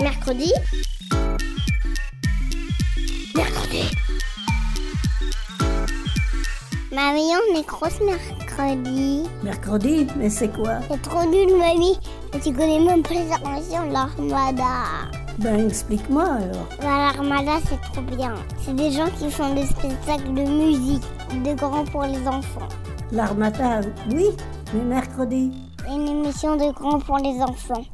Mercredi Mercredi Mamie, on est grosse mercredi. Mercredi Mais c'est quoi? C'est trop nul, mamie. Et tu connais même pas les de l'armada. Ben explique-moi alors. L'armada, c'est trop bien. C'est des gens qui font des spectacles de musique, de grands pour les enfants. L'armada, oui, mais mercredi. Une émission de grands pour les enfants.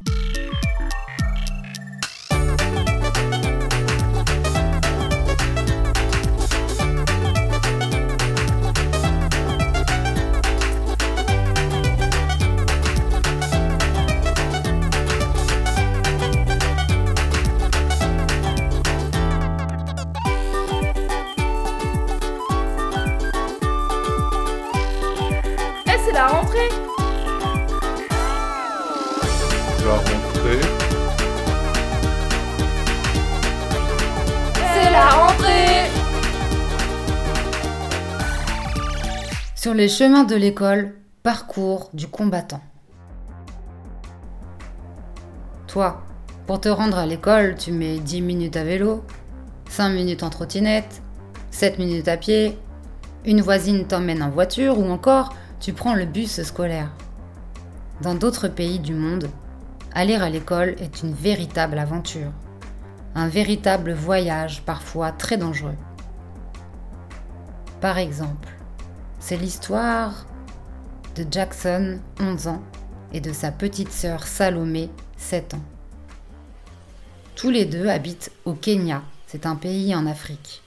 Les chemins de l'école, parcours du combattant. Toi, pour te rendre à l'école, tu mets 10 minutes à vélo, 5 minutes en trottinette, 7 minutes à pied, une voisine t'emmène en voiture ou encore tu prends le bus scolaire. Dans d'autres pays du monde, aller à l'école est une véritable aventure, un véritable voyage parfois très dangereux. Par exemple, c'est l'histoire de Jackson, 11 ans, et de sa petite sœur Salomé, 7 ans. Tous les deux habitent au Kenya, c'est un pays en Afrique.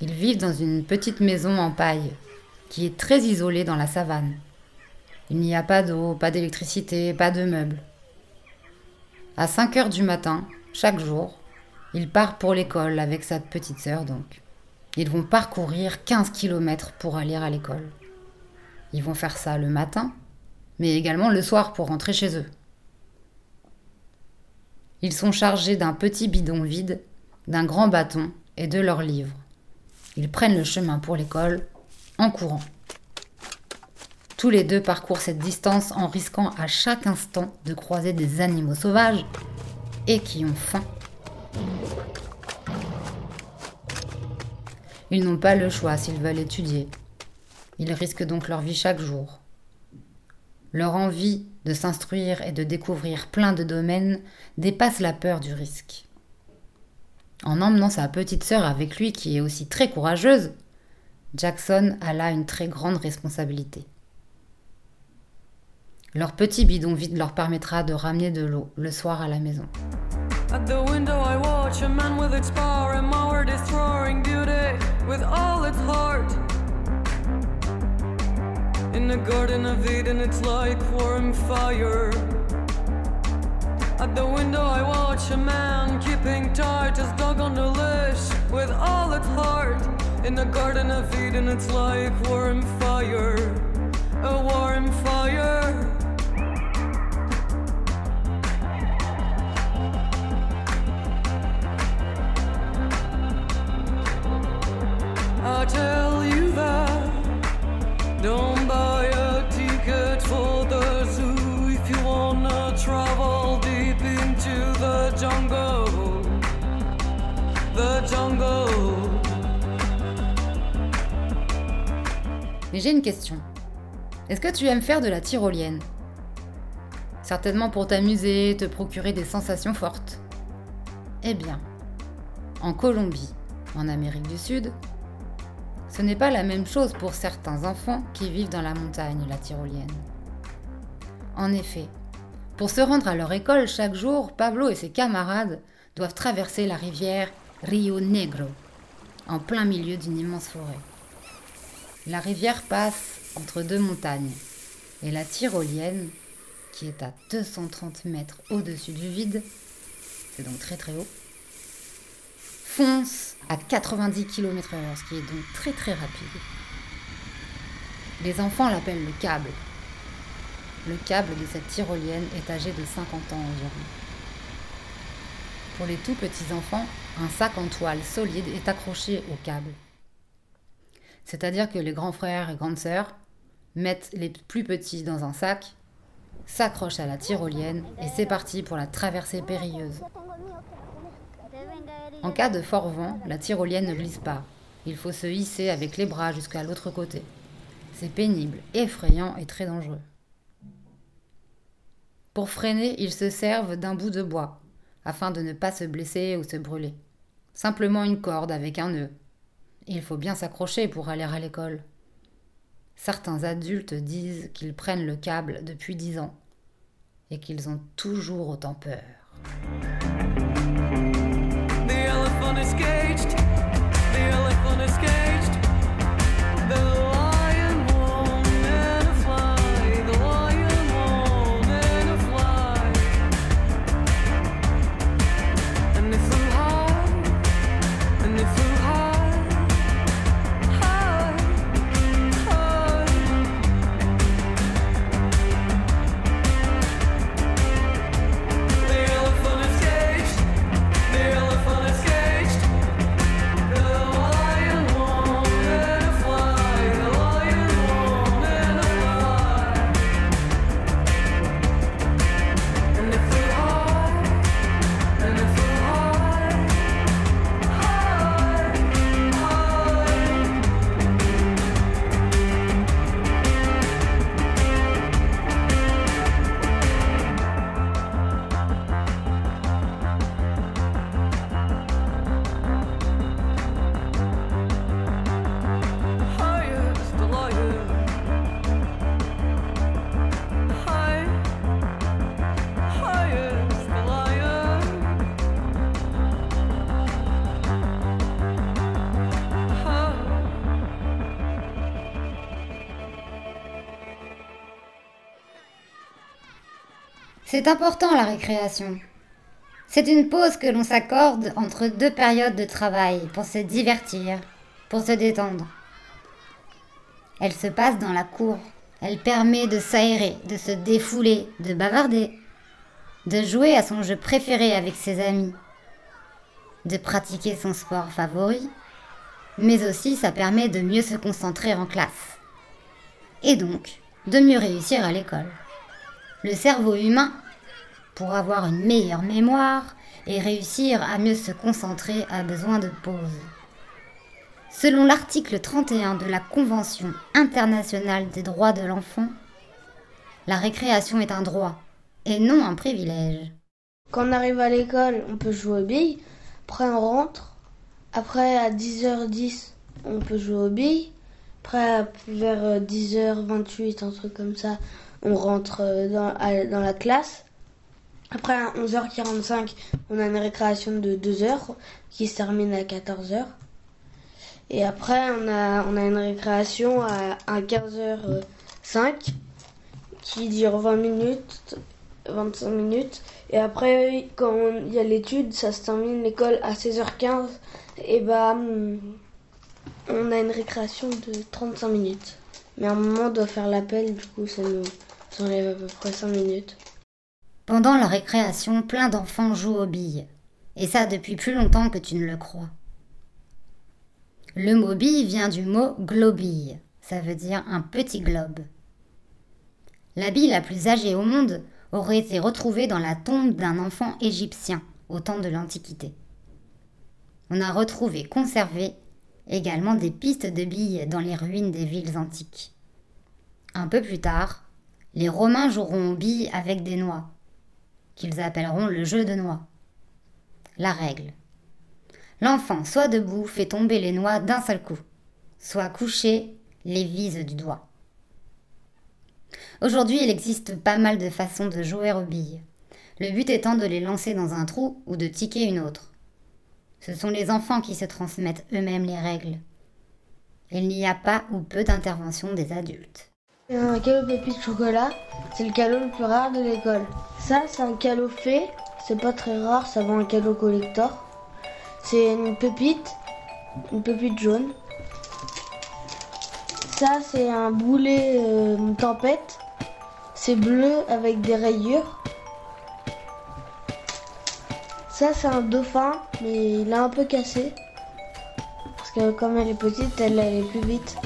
Ils vivent dans une petite maison en paille, qui est très isolée dans la savane. Il n'y a pas d'eau, pas d'électricité, pas de meubles. À 5 heures du matin, chaque jour, il part pour l'école avec sa petite sœur donc. Ils vont parcourir 15 km pour aller à l'école. Ils vont faire ça le matin, mais également le soir pour rentrer chez eux. Ils sont chargés d'un petit bidon vide, d'un grand bâton et de leurs livres. Ils prennent le chemin pour l'école en courant. Tous les deux parcourent cette distance en risquant à chaque instant de croiser des animaux sauvages et qui ont faim. Ils n'ont pas le choix s'ils veulent étudier. Ils risquent donc leur vie chaque jour. Leur envie de s'instruire et de découvrir plein de domaines dépasse la peur du risque. En emmenant sa petite sœur avec lui, qui est aussi très courageuse, Jackson a là une très grande responsabilité. Leur petit bidon vide leur permettra de ramener de l'eau le soir à la maison. At the window, I watch a man with its power and power destroying beauty with all its heart. In the Garden of Eden, it's like warm fire. At the window, I watch a man keeping tight his dog on the leash with all its heart. In the Garden of Eden, it's like warm fire. A warm fire. Mais j'ai une question. Est-ce que tu aimes faire de la tyrolienne? Certainement pour t'amuser, te procurer des sensations fortes. Eh bien, en Colombie, en Amérique du Sud, ce n'est pas la même chose pour certains enfants qui vivent dans la montagne, la tyrolienne. En effet, pour se rendre à leur école chaque jour, Pablo et ses camarades doivent traverser la rivière Rio Negro, en plein milieu d'une immense forêt. La rivière passe entre deux montagnes, et la tyrolienne, qui est à 230 mètres au-dessus du vide, c'est donc très très haut, fonce à 90 km/h, ce qui est donc très très rapide. Les enfants l'appellent le câble. Le câble de cette tyrolienne est âgé de 50 ans environ. Pour les tout petits enfants, un sac en toile solide est accroché au câble. C'est-à-dire que les grands frères et grandes sœurs mettent les plus petits dans un sac, s'accrochent à la tyrolienne et c'est parti pour la traversée périlleuse. En cas de fort vent, la tyrolienne ne glisse pas. Il faut se hisser avec les bras jusqu'à l'autre côté. C'est pénible, effrayant et très dangereux. Pour freiner, ils se servent d'un bout de bois, afin de ne pas se blesser ou se brûler. Simplement une corde avec un nœud. Il faut bien s'accrocher pour aller à l'école. Certains adultes disent qu'ils prennent le câble depuis dix ans et qu'ils ont toujours autant peur. C'est important la récréation. C'est une pause que l'on s'accorde entre deux périodes de travail pour se divertir, pour se détendre. Elle se passe dans la cour. Elle permet de s'aérer, de se défouler, de bavarder, de jouer à son jeu préféré avec ses amis, de pratiquer son sport favori, mais aussi ça permet de mieux se concentrer en classe. Et donc, de mieux réussir à l'école. Le cerveau humain, pour avoir une meilleure mémoire et réussir à mieux se concentrer, a besoin de pause. Selon l'article 31 de la Convention internationale des droits de l'enfant, la récréation est un droit et non un privilège. Quand on arrive à l'école, on peut jouer aux billes. Après, on rentre. Après, à 10h10, on peut jouer aux billes. Après, vers euh, 10h28, un truc comme ça, on rentre euh, dans la classe. Après, à 11h45, on a une récréation de 2 heures qui se termine à 14h. Et après, on a, on a une récréation à, à 15h05 qui dure 20 minutes, 25 minutes. Et après, quand il y a l'étude, ça se termine l'école à 16h15. Et bah, hum, on a une récréation de 35 minutes. Mais à un moment, on doit faire l'appel, du coup, ça nous enlève à peu près 5 minutes. Pendant la récréation, plein d'enfants jouent aux billes. Et ça depuis plus longtemps que tu ne le crois. Le mot bille vient du mot globille. Ça veut dire un petit globe. La bille la plus âgée au monde aurait été retrouvée dans la tombe d'un enfant égyptien au temps de l'Antiquité. On a retrouvé conservé également des pistes de billes dans les ruines des villes antiques. Un peu plus tard, les Romains joueront aux billes avec des noix, qu'ils appelleront le jeu de noix. La règle. L'enfant, soit debout, fait tomber les noix d'un seul coup, soit couché, les vise du doigt. Aujourd'hui, il existe pas mal de façons de jouer aux billes. Le but étant de les lancer dans un trou ou de tiquer une autre. Ce sont les enfants qui se transmettent eux-mêmes les règles. Il n'y a pas ou peu d'intervention des adultes. Un calot pépite chocolat, c'est le calot le plus rare de l'école. Ça, c'est un calot fait, c'est pas très rare, ça vaut un calot collector. C'est une pépite, une pépite jaune. Ça, c'est un boulet euh, tempête, c'est bleu avec des rayures. Ça, c'est un dauphin, mais il est un peu cassé. Parce que comme elle est petite, elle allait plus vite.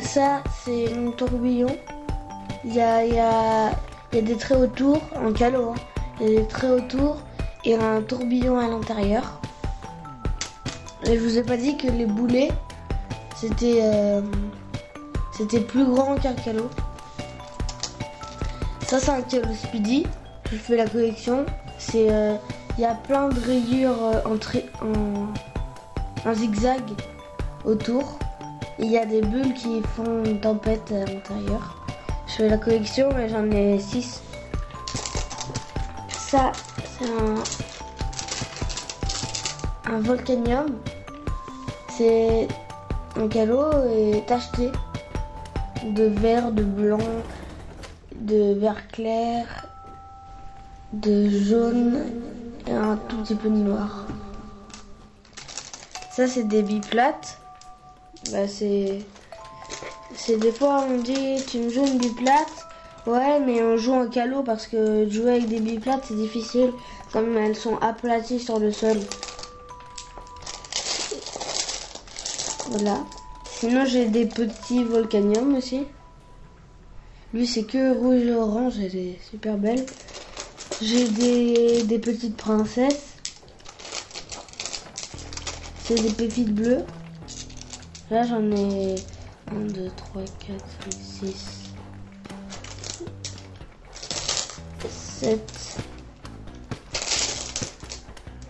Ça, c'est un tourbillon. Il y a, y, a, y a des traits autour, en calot. hein. Il y a des traits autour et un tourbillon à l'intérieur. Et je vous ai pas dit que les boulets, c'était euh, c'était plus grand qu'un calot. Ça, c'est un calot speedy. Je fais la collection. C'est euh, il y a plein de rayures euh, en, en, en zigzag autour. Il y a des bulles qui font une tempête à l'intérieur. Je fais la collection et j'en ai 6. Ça, c'est un, volcanium. C'est un calot et tacheté de vert, de blanc, de vert clair, de jaune et un tout petit peu de noir. Ça, c'est des biplates. Bah, c'est. C'est des fois on dit tu me joues une biplate. Ouais, mais on joue en calot parce que jouer avec des biplates c'est difficile comme elles sont aplaties sur le sol. Voilà. Sinon j'ai des petits volcaniums aussi. Lui c'est que rouge et orange, elle est super belle. J'ai des, des petites princesses. C'est des pépites bleues. Là j'en ai 1, 2, 3, 4, 5, 6, 7.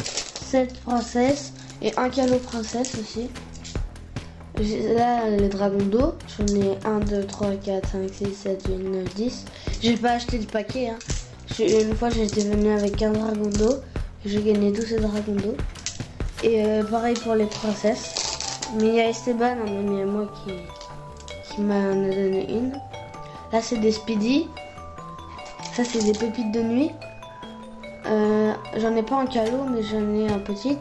7 princesses et un calot princesse aussi. Là, les dragons d'eau, j'en ai 1, 2, 3, 4, 5, 6, 7, 8, 9, 10. J'ai pas acheté le paquet. Hein. Une fois, j'étais venu avec un dragon d'eau. J'ai gagné tous ces dragons d'eau. Et euh, pareil pour les princesses. Mais il y a Esteban, un ami à moi, qui, m'en a donné une. Là, c'est des Speedy. Ça, c'est des pépites de nuit. Euh, j'en ai pas en calot, mais j'en ai un petit.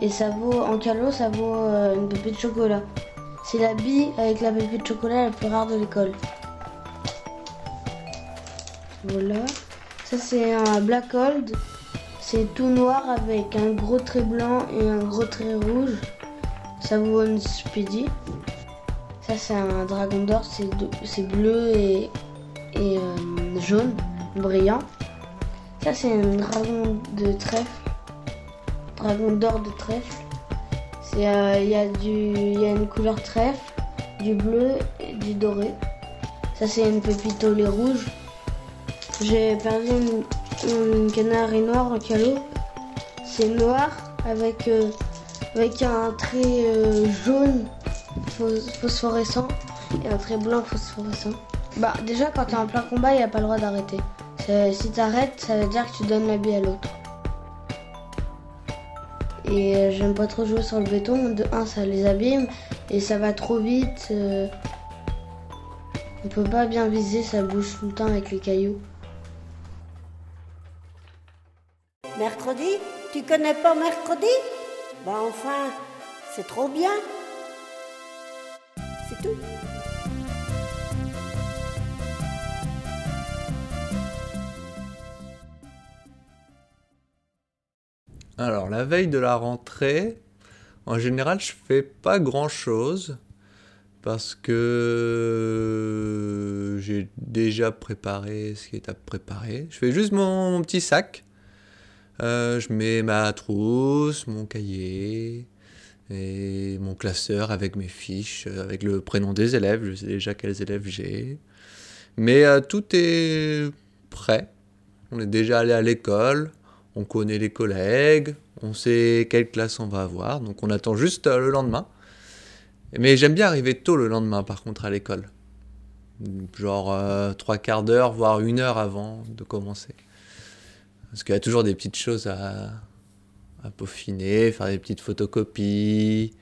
Et ça vaut, en calot, ça vaut euh, une pépite de chocolat. C'est la bille avec la pépite de chocolat la plus rare de l'école. Voilà. Ça, c'est un Black Gold. C'est tout noir avec un gros trait blanc et un gros trait rouge. Une Speedy. Ça, c'est un dragon d'or. C'est bleu et, euh, jaune, brillant. Ça, c'est un dragon de trèfle. Dragon d'or de trèfle. Euh, Il y, a du- y a une couleur trèfle, du bleu et du doré. Ça, c'est une pépite au lait rouge. J'ai perdu une, une canari noire en calot. C'est noir avec, euh, avec un trait euh, jaune phos- phosphorescent et un trait blanc phosphorescent. Bah déjà quand t'es en plein combat, il n'y a pas le droit d'arrêter. Si t'arrêtes, ça veut dire que tu donnes bille à l'autre. Et euh, j'aime pas trop jouer sur le béton. De un, ça les abîme et ça va trop vite. euh, On peut pas bien viser, ça bouge tout le temps avec les cailloux. Mercredi? Tu connais pas mercredi? Bah enfin, c'est trop bien. C'est tout. Alors, la veille de la rentrée, en général, je fais pas grand chose parce que j'ai déjà préparé ce qui est à préparer. Je fais juste mon, mon petit sac. Euh, je mets ma trousse, mon cahier et mon classeur avec mes fiches, euh, avec le prénom des élèves. Je sais déjà quels élèves j'ai. Mais euh, tout est prêt. On est déjà allé à l'école on connaît les collègues, on sait quelle classe on va avoir, donc on attend juste le lendemain. Mais j'aime bien arriver tôt le lendemain, par contre, à l'école. Genre trois quarts d'heure, voire une heure avant de commencer. Parce qu'il y a toujours des petites choses à, peaufiner, faire des petites photocopies,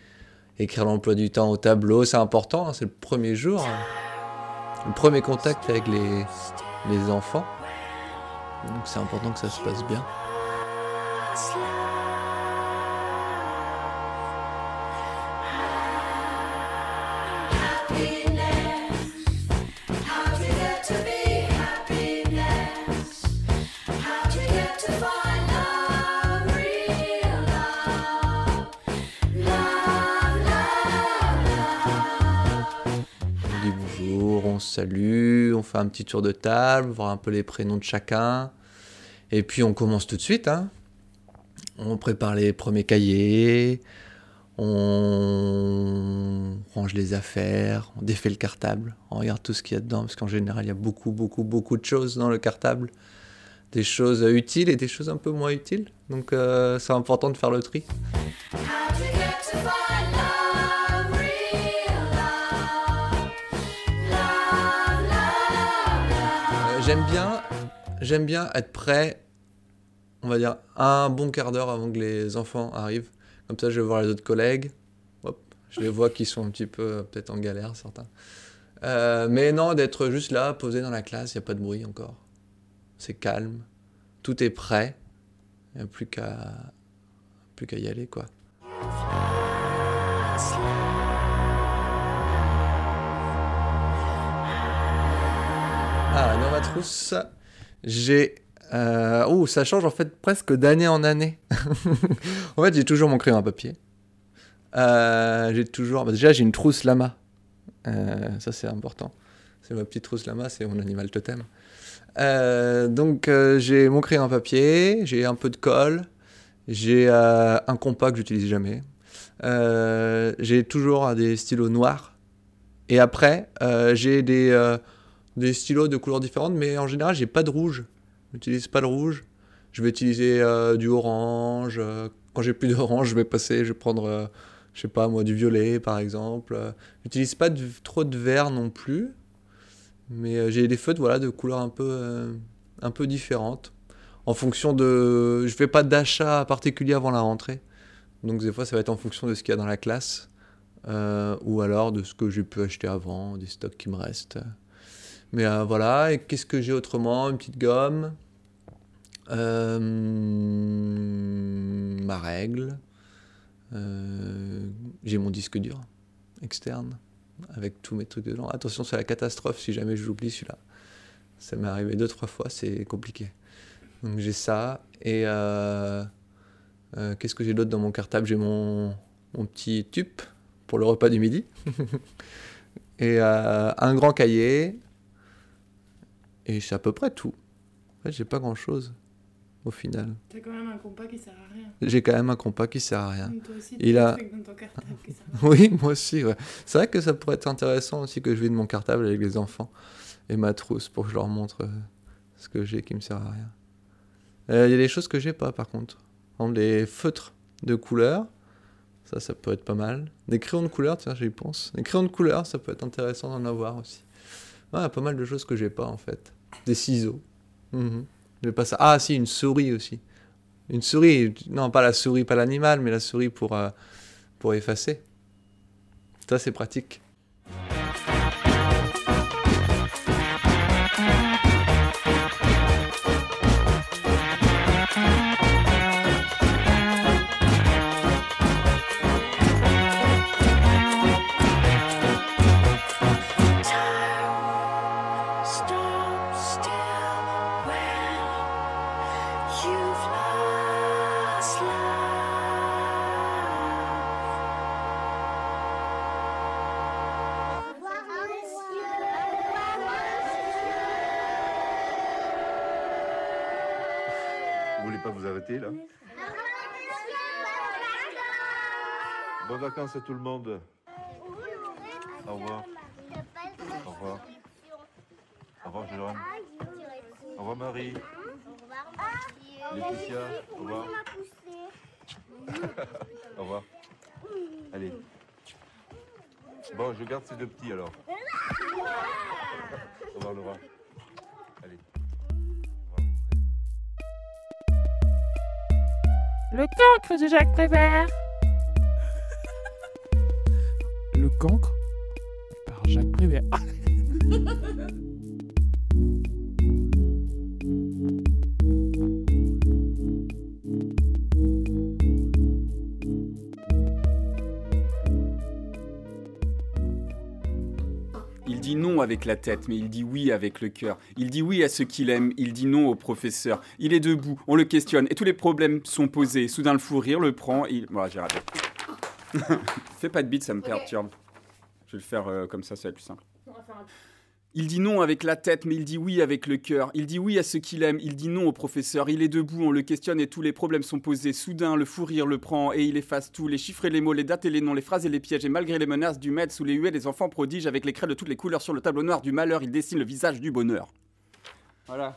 écrire l'emploi du temps au tableau, c'est important, hein, c'est le premier jour, hein. le premier contact avec les, les enfants. Donc c'est important que ça se passe bien. Salue, on fait un petit tour de table, voir un peu les prénoms de chacun. Et puis on commence tout de suite. Hein. On prépare les premiers cahiers, on range les affaires, on défait le cartable, on regarde tout ce qu'il y a dedans, parce qu'en général, il y a beaucoup, beaucoup, beaucoup de choses dans le cartable. Des choses utiles et des choses un peu moins utiles. Donc euh, c'est important de faire le tri. J'aime bien, j'aime bien être prêt, on va dire, un bon quart d'heure avant que les enfants arrivent. Comme ça, je vais voir les autres collègues. Hop, je les vois qui sont un petit peu peut-être en galère, certains. Euh, mais non, d'être juste là, posé dans la classe, il n'y a pas de bruit encore. C'est calme, tout est prêt. Il n'y a plus qu'à plus qu'à y aller, quoi. Ah, dans ma trousse, j'ai. Oh, ça change en fait presque d'année en année. en fait, j'ai toujours mon crayon à papier. Euh, j'ai toujours. Bah, déjà, j'ai une trousse lama. Euh, ça, c'est important. C'est ma petite trousse lama, c'est mon animal totem. Donc, j'ai mon crayon à papier, j'ai un peu de colle, j'ai un compas que j'utilise jamais. J'ai toujours des stylos noirs. Et après, j'ai des, des stylos de couleurs différentes, mais en général, j'ai pas de rouge. Je n'utilise pas le rouge. Je vais utiliser euh, du orange. euh, quand j'ai plus d'orange, je vais passer, je vais prendre, euh, je sais pas moi, du violet par exemple. J'utilise pas de- trop de vert non plus, mais j'ai des feutres voilà de couleurs un peu, un peu différentes. En fonction de, je fais pas d'achat particulier avant la rentrée, donc des fois ça va être en fonction de ce qu'il y a dans la classe, ou alors de ce que j'ai pu acheter avant, des stocks qui me restent. Mais euh, voilà, et qu'est-ce que j'ai autrement? Une petite gomme, euh, ma règle, euh, j'ai mon disque dur externe avec tous mes trucs dedans. Attention, c'est la catastrophe si jamais je l'oublie celui-là. Ça m'est arrivé deux, trois fois, c'est compliqué. Donc j'ai ça, et qu'est-ce que j'ai d'autre dans mon cartable? J'ai mon, mon petit tube pour le repas du midi, et un grand cahier, et c'est à peu près tout. En fait, j'ai pas grand-chose au final. T'as quand même un compas qui sert à rien. J'ai quand même un compas qui sert à rien. Toi aussi, Il a- dans ton cartable qui sert à rien. Oui, moi aussi. ouais. C'est vrai que ça pourrait être intéressant aussi que je vide mon cartable avec les enfants et ma trousse pour que je leur montre euh, ce que j'ai qui me sert à rien. Euh, Il y a des choses que j'ai pas par contre. Par exemple, des feutres de couleur, ça, ça peut être pas mal. Des crayons de couleur, tiens, j'y pense. Des crayons de couleur, ça peut être intéressant d'en avoir aussi. Ouais, il y a pas mal de choses que j'ai pas en fait. Des ciseaux. J'ai pas ça. Ah, si, une souris aussi. Une souris, non, pas la souris, pas l'animal, mais la souris pour, euh, pour effacer. Ça, c'est pratique. Vacances à tout le monde. Au revoir. Au revoir. Au revoir Jérôme. Au revoir Marie. Laetitia. Au revoir. Au revoir. Allez. Bon, je garde ces deux petits alors. Au revoir Laura. Allez. Le cancre de Jacques Prévert. Cancre par Jacques Prévert. Il dit non avec la tête, mais il dit oui avec le cœur. Il dit oui à ce qu'il aime, il dit non au professeur. Il est debout, on le questionne, et tous les problèmes sont posés. Soudain, le fou rire le prend, et il... Voilà, j'ai raté. Fais pas de bite, ça me perturbe. Je vais le faire euh, comme ça, ça va être plus simple. Il dit non avec la tête, mais il dit oui avec le cœur. Il dit oui à ce qu'il aime, il dit non au professeur. Il est debout, on le questionne et tous les problèmes sont posés. Soudain, le fou rire le prend et il efface tout. Les chiffres et les mots, les dates et les noms, les phrases et les pièges. Et malgré les menaces du maître, sous les huées des enfants prodiges, avec les craies de toutes les couleurs sur le tableau noir du malheur, il dessine le visage du bonheur. Voilà.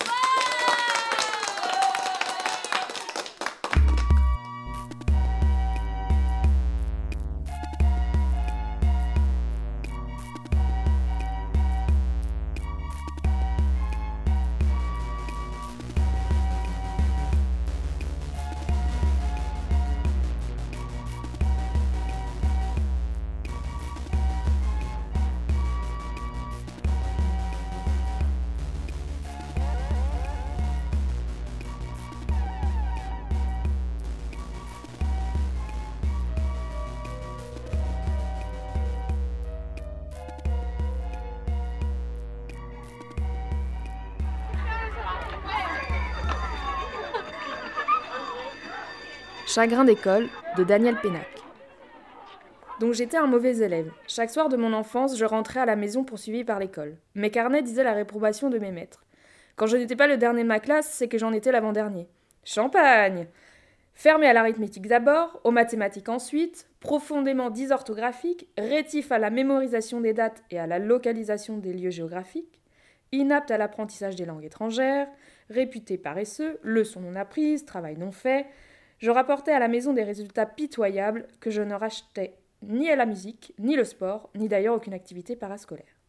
Chagrin d'école de Daniel Pénac. Donc j'étais un mauvais élève. Chaque soir de mon enfance, je rentrais à la maison poursuivi par l'école. Mes carnets disaient la réprobation de mes maîtres. Quand je n'étais pas le dernier de ma classe, c'est que j'en étais l'avant-dernier. Champagne Fermé à l'arithmétique d'abord, aux mathématiques ensuite, profondément dysorthographique, rétif à la mémorisation des dates et à la localisation des lieux géographiques, inapte à l'apprentissage des langues étrangères, réputé paresseux, leçons non apprises, travail non fait, je rapportais à la maison des résultats pitoyables que je ne rachetais ni à la musique, ni le sport, ni d'ailleurs aucune activité parascolaire.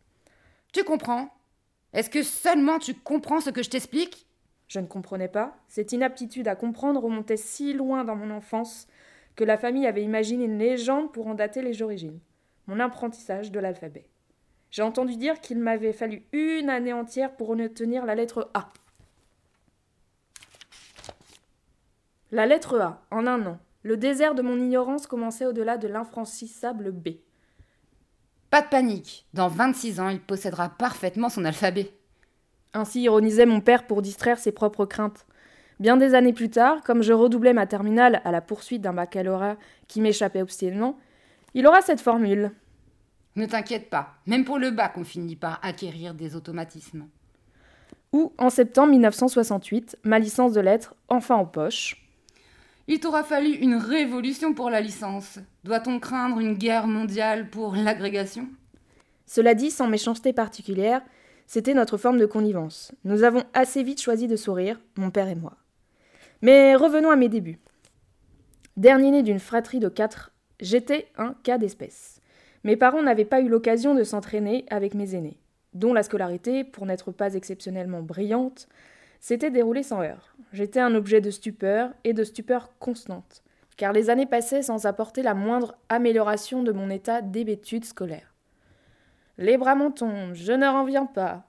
Tu comprends? Est-ce que seulement tu comprends ce que je t'explique? Je ne comprenais pas. Cette inaptitude à comprendre remontait si loin dans mon enfance que la famille avait imaginé une légende pour en dater les origines. Mon apprentissage de l'alphabet. J'ai entendu dire qu'il m'avait fallu une année entière pour retenir la lettre A. La lettre A, en un an. Le désert de mon ignorance commençait au-delà de l'infranchissable B. Pas de panique. Dans 26 ans, il possédera parfaitement son alphabet. Ainsi ironisait mon père pour distraire ses propres craintes. Bien des années plus tard, comme je redoublais ma terminale à la poursuite d'un baccalauréat qui m'échappait obstinément, il aura cette formule. Ne t'inquiète pas, même pour le bac, on finit par acquérir des automatismes. Ou, en septembre 1968, ma licence de lettres, enfin en poche, il t'aura fallu une révolution pour la licence. Doit-on craindre une guerre mondiale pour l'agrégation? Cela dit, sans méchanceté particulière, c'était notre forme de connivence. Nous avons assez vite choisi de sourire, mon père et moi. Mais revenons à mes débuts. Dernier né d'une fratrie de quatre, j'étais un cas d'espèce. Mes parents n'avaient pas eu l'occasion de s'entraîner avec mes aînés, dont la scolarité, pour n'être pas exceptionnellement brillante, s'était déroulée sans heurts. J'étais un objet de stupeur et de stupeur constante, car les années passaient sans apporter la moindre amélioration de mon état d'hébétude scolaire. Les bras m'en je ne reviens pas.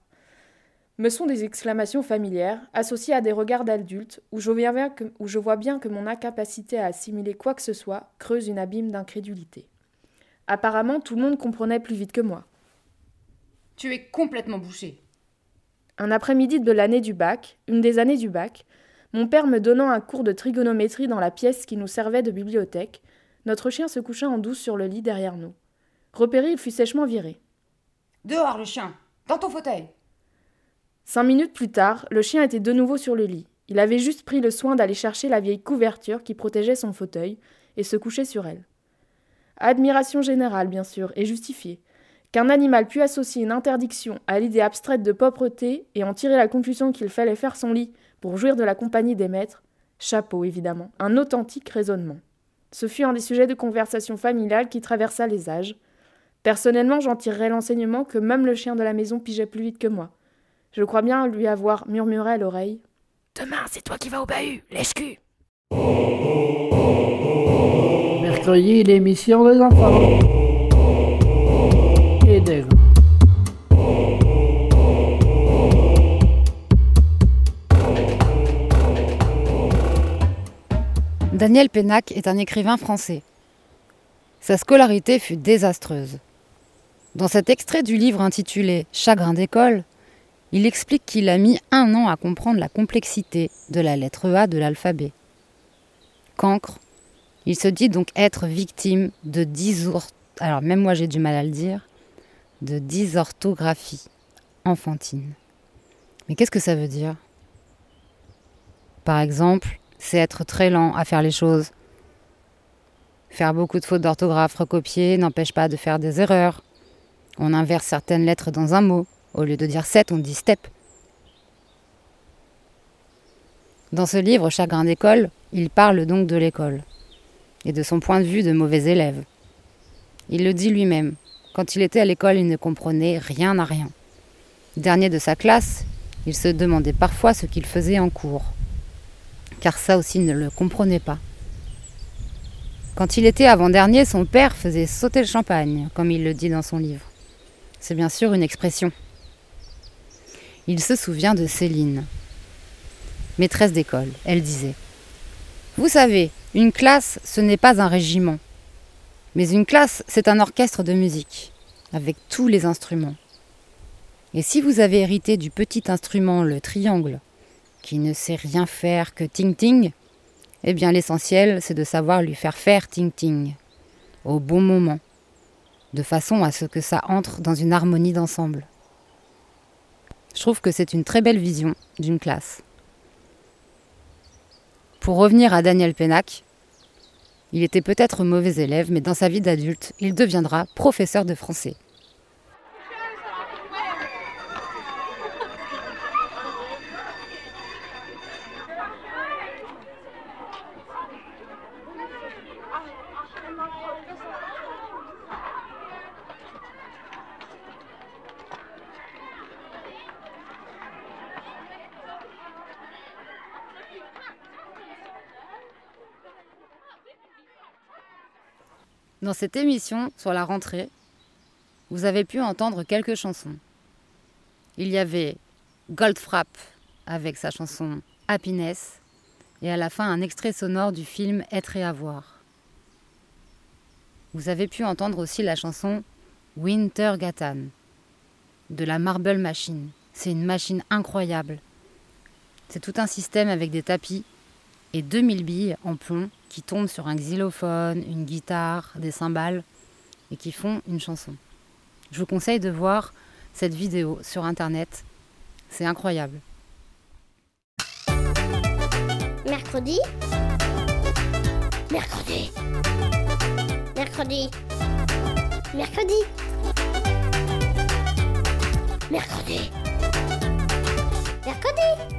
Me sont des exclamations familières, associées à des regards d'adultes, où, où je vois bien que mon incapacité à assimiler quoi que ce soit creuse une abîme d'incrédulité. Apparemment, tout le monde comprenait plus vite que moi. Tu es complètement bouché. Un après-midi de l'année du bac, une des années du bac, mon père me donnant un cours de trigonométrie dans la pièce qui nous servait de bibliothèque, notre chien se coucha en douce sur le lit derrière nous. Repéré, il fut sèchement viré. Dehors, le chien Dans ton fauteuil Cinq minutes plus tard, le chien était de nouveau sur le lit. Il avait juste pris le soin d'aller chercher la vieille couverture qui protégeait son fauteuil et se coucher sur elle. Admiration générale, bien sûr, et justifiée. Qu'un animal pût associer une interdiction à l'idée abstraite de pauvreté et en tirer la conclusion qu'il fallait faire son lit pour jouir de la compagnie des maîtres, chapeau évidemment, un authentique raisonnement. Ce fut un des sujets de conversation familiale qui traversa les âges. Personnellement, j'en tirerai l'enseignement que même le chien de la maison pigeait plus vite que moi. Je crois bien lui avoir murmuré à l'oreille Demain, c'est toi qui vas au bahut, lèche-cul Mercredi, l'émission des enfants. Daniel Pénac est un écrivain français. Sa scolarité fut désastreuse. Dans cet extrait du livre intitulé Chagrin d'école, il explique qu'il a mis un an à comprendre la complexité de la lettre A de l'alphabet. Cancre, il se dit donc être victime de dix alors même moi j'ai du mal à le dire, de dysorthographie, enfantine. Mais qu'est-ce que ça veut dire? Par exemple, c'est être très lent à faire les choses. Faire beaucoup de fautes d'orthographe recopiées n'empêche pas de faire des erreurs. On inverse certaines lettres dans un mot. Au lieu de dire set, on dit step. Dans ce livre, Chagrin d'école, il parle donc de l'école et de son point de vue de mauvais élève. Il le dit lui-même. Quand il était à l'école, il ne comprenait rien à rien. Dernier de sa classe, il se demandait parfois ce qu'il faisait en cours, car ça aussi ne le comprenait pas. Quand il était avant-dernier, son père faisait sauter le champagne, comme il le dit dans son livre. C'est bien sûr une expression. Il se souvient de Céline, maîtresse d'école. Elle disait Vous savez, une classe, ce n'est pas un régiment. Mais une classe, c'est un orchestre de musique, avec tous les instruments. Et si vous avez hérité du petit instrument, le triangle, qui ne sait rien faire que ting-ting, eh bien l'essentiel, c'est de savoir lui faire faire ting-ting, au bon moment, de façon à ce que ça entre dans une harmonie d'ensemble. Je trouve que c'est une très belle vision d'une classe. Pour revenir à Daniel Pennac, il était peut-être mauvais élève, mais dans sa vie d'adulte, il deviendra professeur de français. Dans cette émission sur la rentrée, vous avez pu entendre quelques chansons. Il y avait Goldfrapp avec sa chanson Happiness et à la fin un extrait sonore du film Être et avoir. Vous avez pu entendre aussi la chanson Winter Gatan de la Marble Machine. C'est une machine incroyable. C'est tout un système avec des tapis et 2000 billes en plomb qui tombent sur un xylophone, une guitare, des cymbales et qui font une chanson. Je vous conseille de voir cette vidéo sur internet. C'est incroyable. Mercredi. Mercredi. Mercredi. Mercredi. Mercredi. Mercredi.